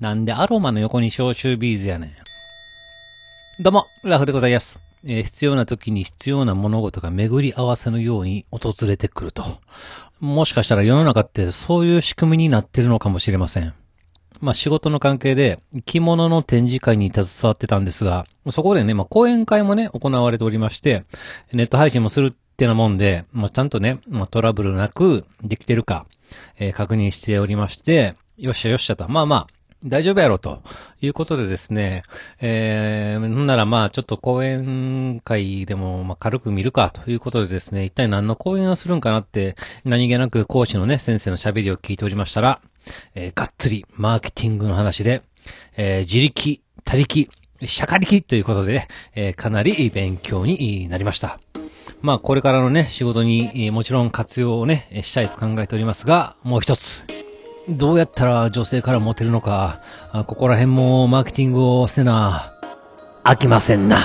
なんでアロマの横に消臭ビーズやねん。どうも、ラフでございます。えー必要な時に必要な物事が巡り合わせのように訪れてくると。もしかしたら世の中ってそういう仕組みになってるのかもしれません。まあ仕事の関係で着物の展示会に携わってたんですが、そこでね、まあ講演会もね、行われておりまして、ネット配信もするってなもんで、まあちゃんとね、まあトラブルなくできてるか、えー確認しておりまして、よっしゃよっしゃと。まあまあ、大丈夫やろということでですね、えー、なんならまあちょっと講演会でもまあ軽く見るかということでですね、一体何の講演をするんかなって何気なく講師のね、先生の喋りを聞いておりましたら、えーがっつりマーケティングの話で、えー自力、他力、社会力ということで、えーかなり勉強になりました。まあこれからのね、仕事にもちろん活用をね、したいと考えておりますが、もう一つ。どうやったら女性からモテるのか、ここら辺もマーケティングをせな、飽きませんな。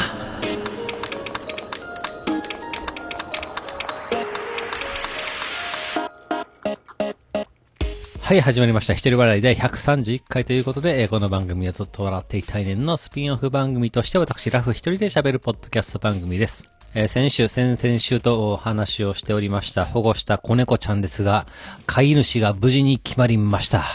はい、始まりました。一人笑い第131回ということで、えこの番組はずっと笑っていたい年のスピンオフ番組として私、ラフ一人で喋るポッドキャスト番組です。えー先週、先々週とお話をしておりました保護した子猫ちゃんですが、飼い主が無事に決まりました。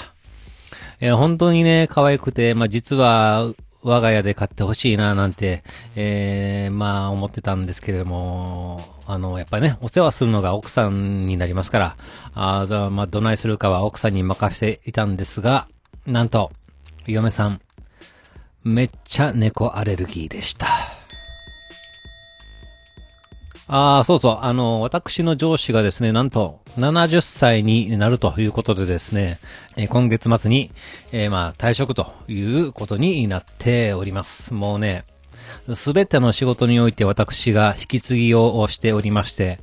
えー本当にね、可愛くて、まあ、実は、我が家で飼ってほしいな、なんて、えーまあ、思ってたんですけれども、あの、やっぱりね、お世話するのが奥さんになりますから、あまあ、どないするかは奥さんに任せていたんですが、なんと、嫁さん、めっちゃ猫アレルギーでした。ああ、そうそう。あの、私の上司がですね、なんと、70歳になるということでですね、えー今月末に、えーまあ、退職ということになっております。もうね、すべての仕事において私が引き継ぎをしておりまして、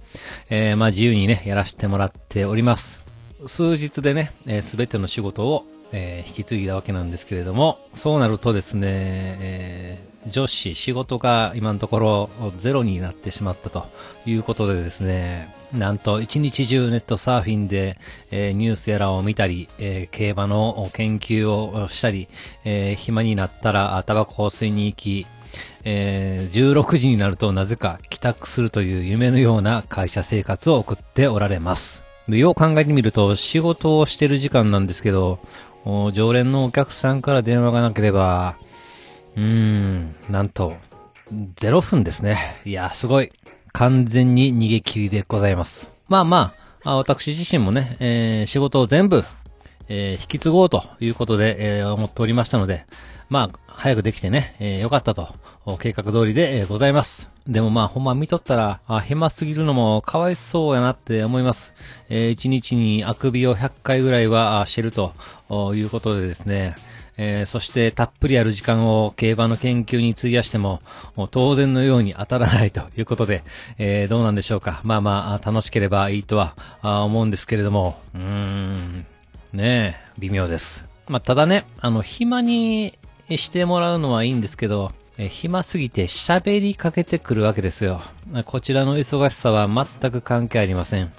えーまあ、自由にね、やらせてもらっております。数日でね、すべての仕事を、えー引き継いだわけなんですけれども、そうなるとですね、えー上司、仕事が今のところゼロになってしまったということでですね、なんと一日中ネットサーフィンで、えーニュースやらを見たり、えー競馬の研究をしたり、えー暇になったらタバコを吸いに行き、えー16時になるとなぜか帰宅するという夢のような会社生活を送っておられます。よう考えてみると仕事をしてる時間なんですけど、常連のお客さんから電話がなければ、うーん、なんと、0分ですね。いや、すごい。完全に逃げ切りでございます。まあまあ、私自身もね、えー仕事を全部、えー引き継ごうということで、えー思っておりましたので、まあ、早くできてね、えーよかったと、計画通りで、ございます。でもまあ、ほんま見とったら、あ、暇すぎるのもかわいそうやなって思います。えー一日にあくびを100回ぐらいはしてるということでですね、えーそしてたっぷりある時間を競馬の研究に費やしても、も当然のように当たらないということで、えーどうなんでしょうか。まあまあ、楽しければいいとは思うんですけれども、うーん、ねえ、微妙です。まあ、ただね、あの、暇にしてもらうのはいいんですけど、え暇すぎて喋りかけてくるわけですよ。こちらの忙しさは全く関係ありません。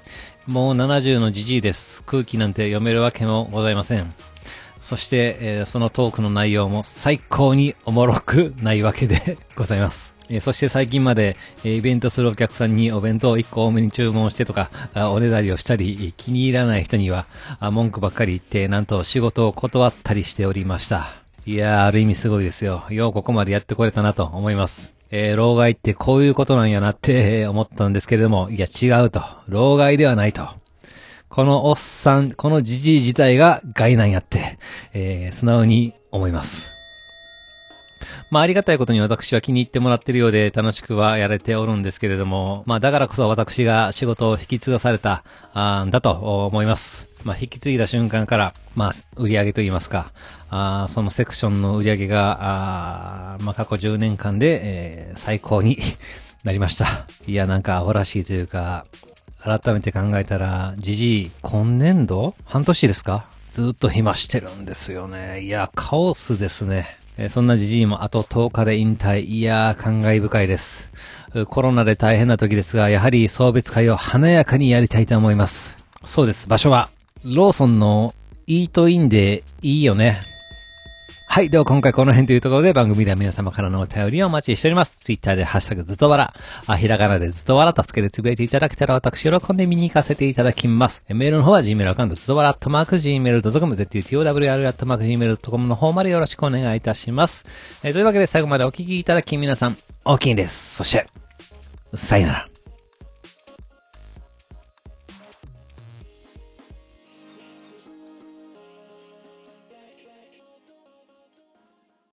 もう70のじじいです。空気なんて読めるわけもございません。そして、えそのトークの内容も最高におもろくないわけで ございます。えそして最近まで、えイベントするお客さんにお弁当を1個多めに注文してとか、おねだりをしたり、気に入らない人には、文句ばっかり言って、なんと仕事を断ったりしておりました。いやー、ある意味すごいですよ。ようここまでやってこれたなと思います。えー老害ってこういうことなんやなって 思ったんですけれども、いや違うと。老害ではないと。このおっさん、このじじい自体が害なんやって、えー素直に思います。まあ、ありがたいことに私は気に入ってもらってるようで楽しくはやれておるんですけれども、まあ、だからこそ私が仕事を引き継がされた、あーんだと思います。まあ、引き継いだ瞬間から、まあ、売り上げといいますか、あーそのセクションの売り上げが、あまあ、過去10年間で、えー最高に なりました。いや、なんか、アホらしいというか、改めて考えたら、じじい、今年度？半年ですか？ずっと暇してるんですよね。いや、カオスですね。えそんなじじいもあと10日で引退。いやー、感慨深いです。コロナで大変な時ですが、やはり送別会を華やかにやりたいと思います。そうです。場所は、ローソンのイートインでいいよね。はい。では今回この辺というところで番組では皆様からのお便りをお待ちしております。ツイッターでハッシュタグずっとわら、あ、ひらがなでずっとわらとつけてつぶやいていただけたら私喜んで見に行かせていただきます。メールの方は Gmail アカウントずっとわら、アットマーク Gmail.com、ztuwr、マーク、Gmail.com の方までよろしくお願いいたします。えーというわけで最後までお聞きいただき皆さん、大きいです。そして、さよなら。